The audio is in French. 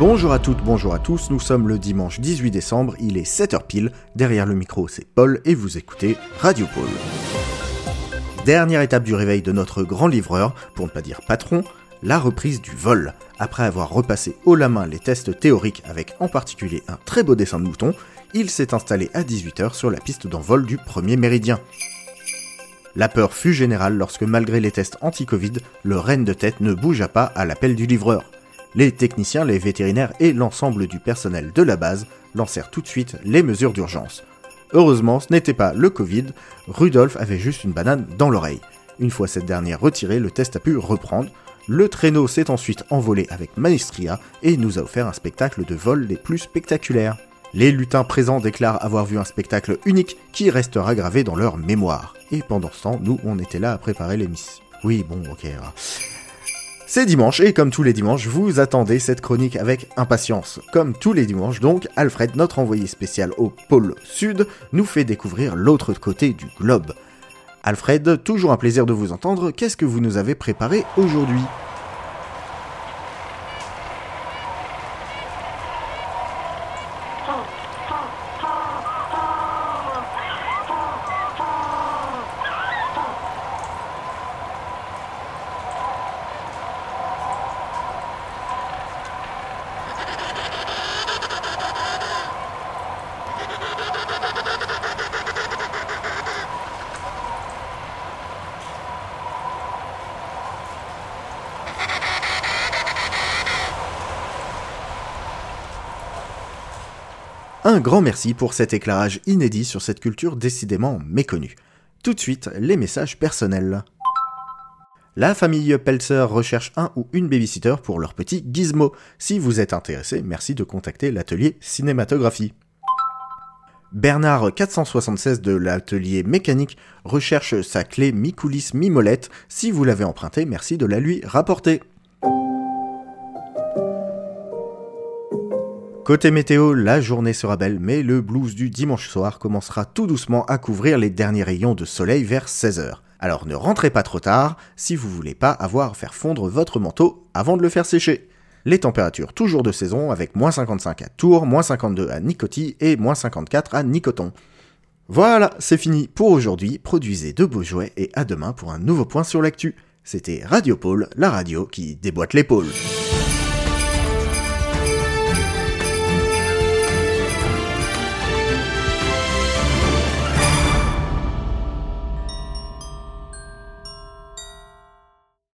Bonjour à toutes, bonjour à tous, nous sommes le dimanche 18 décembre, il est 7h pile, derrière le micro c'est Paul et vous écoutez Radio Paul. Dernière étape du réveil de notre grand livreur, pour ne pas dire patron, la reprise du vol. Après avoir repassé haut la main les tests théoriques avec en particulier un très beau dessin de mouton, il s'est installé à 18h sur la piste d'envol du premier méridien. La peur fut générale lorsque malgré les tests anti-Covid, le renne de tête ne bougea pas à l'appel du livreur. Les techniciens, les vétérinaires et l'ensemble du personnel de la base lancèrent tout de suite les mesures d'urgence. Heureusement, ce n'était pas le Covid, Rudolf avait juste une banane dans l'oreille. Une fois cette dernière retirée, le test a pu reprendre. Le traîneau s'est ensuite envolé avec maestria et nous a offert un spectacle de vol des plus spectaculaires. Les lutins présents déclarent avoir vu un spectacle unique qui restera gravé dans leur mémoire. Et pendant ce temps, nous, on était là à préparer l'émission. Oui, bon, ok. C'est dimanche et comme tous les dimanches, vous attendez cette chronique avec impatience. Comme tous les dimanches donc, Alfred, notre envoyé spécial au pôle sud, nous fait découvrir l'autre côté du globe. Alfred, toujours un plaisir de vous entendre, qu'est-ce que vous nous avez préparé aujourd'hui? Un grand merci pour cet éclairage inédit sur cette culture décidément méconnue. Tout de suite, les messages personnels. La famille Pelzer recherche un ou une babysitter pour leur petit gizmo. Si vous êtes intéressé, merci de contacter l'atelier cinématographie. Bernard 476 de l'atelier mécanique recherche sa clé mi-coulisse mi-molette. Si vous l'avez empruntée, merci de la lui rapporter. Côté météo, la journée sera belle, mais le blues du dimanche soir commencera tout doucement à couvrir les derniers rayons de soleil vers 16h. Alors ne rentrez pas trop tard si vous voulez pas avoir à faire fondre votre manteau avant de le faire sécher. Les températures toujours de saison avec moins 55 à Tours, moins 52 à Nicotie et moins 54 à Nicoton. Voilà, c'est fini pour aujourd'hui. Produisez de beaux jouets et à demain pour un nouveau point sur l'actu. C'était Radio Pôle, la radio qui déboîte l'épaule.